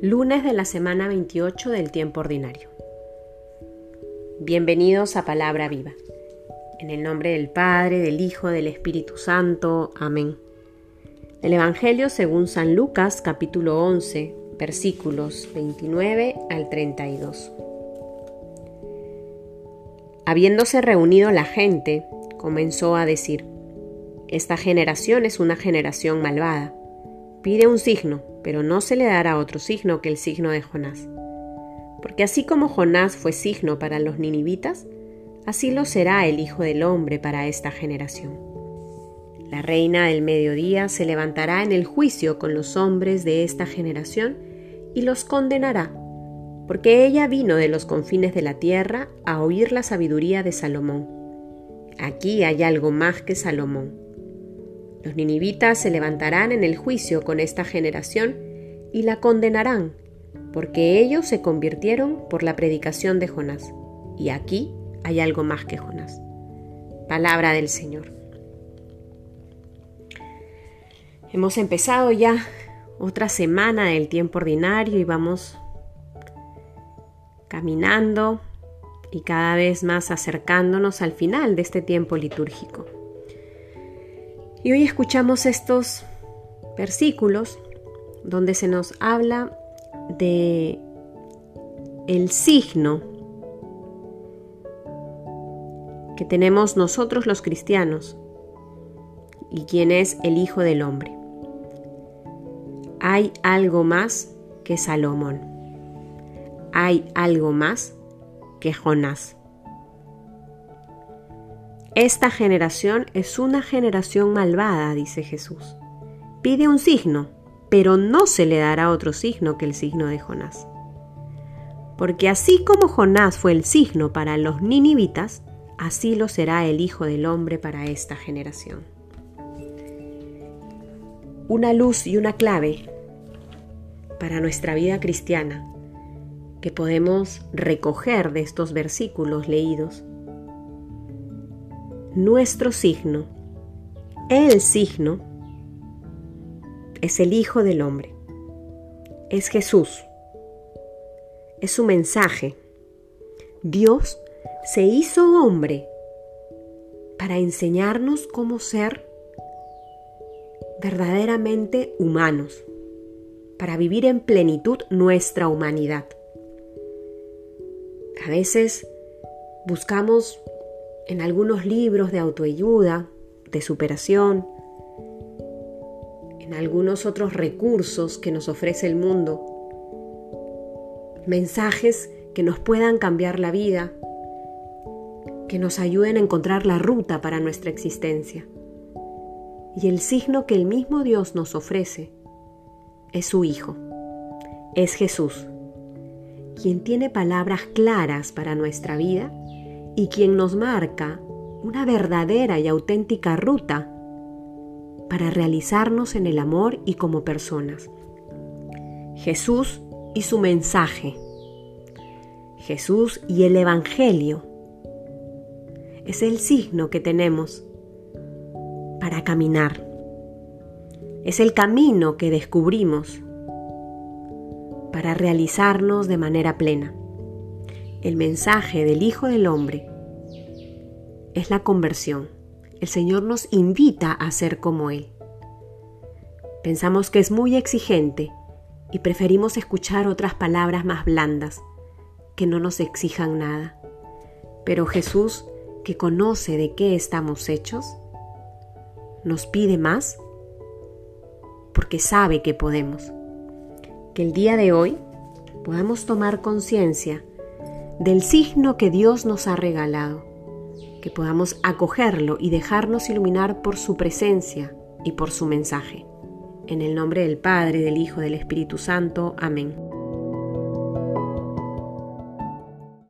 Lunes de la semana 28 del tiempo ordinario. Bienvenidos a Palabra Viva. En el nombre del Padre, del Hijo, del Espíritu Santo. Amén. El Evangelio según San Lucas capítulo 11 versículos 29 al 32. Habiéndose reunido la gente, comenzó a decir, Esta generación es una generación malvada. Pide un signo pero no se le dará otro signo que el signo de Jonás. Porque así como Jonás fue signo para los ninivitas, así lo será el Hijo del Hombre para esta generación. La reina del mediodía se levantará en el juicio con los hombres de esta generación y los condenará, porque ella vino de los confines de la tierra a oír la sabiduría de Salomón. Aquí hay algo más que Salomón los ninivitas se levantarán en el juicio con esta generación y la condenarán, porque ellos se convirtieron por la predicación de Jonás. Y aquí hay algo más que Jonás. Palabra del Señor. Hemos empezado ya otra semana del tiempo ordinario y vamos caminando y cada vez más acercándonos al final de este tiempo litúrgico. Y hoy escuchamos estos versículos donde se nos habla de el signo que tenemos nosotros los cristianos y quién es el Hijo del Hombre. Hay algo más que Salomón. Hay algo más que Jonás. Esta generación es una generación malvada, dice Jesús. Pide un signo, pero no se le dará otro signo que el signo de Jonás. Porque así como Jonás fue el signo para los ninivitas, así lo será el Hijo del Hombre para esta generación. Una luz y una clave para nuestra vida cristiana que podemos recoger de estos versículos leídos nuestro signo, el signo, es el Hijo del Hombre, es Jesús, es su mensaje. Dios se hizo hombre para enseñarnos cómo ser verdaderamente humanos, para vivir en plenitud nuestra humanidad. A veces buscamos en algunos libros de autoayuda, de superación, en algunos otros recursos que nos ofrece el mundo, mensajes que nos puedan cambiar la vida, que nos ayuden a encontrar la ruta para nuestra existencia. Y el signo que el mismo Dios nos ofrece es su Hijo, es Jesús, quien tiene palabras claras para nuestra vida y quien nos marca una verdadera y auténtica ruta para realizarnos en el amor y como personas. Jesús y su mensaje. Jesús y el Evangelio. Es el signo que tenemos para caminar. Es el camino que descubrimos para realizarnos de manera plena. El mensaje del Hijo del Hombre es la conversión. El Señor nos invita a ser como Él. Pensamos que es muy exigente y preferimos escuchar otras palabras más blandas que no nos exijan nada. Pero Jesús, que conoce de qué estamos hechos, nos pide más porque sabe que podemos. Que el día de hoy podamos tomar conciencia del signo que Dios nos ha regalado, que podamos acogerlo y dejarnos iluminar por su presencia y por su mensaje. En el nombre del Padre, del Hijo, del Espíritu Santo. Amén.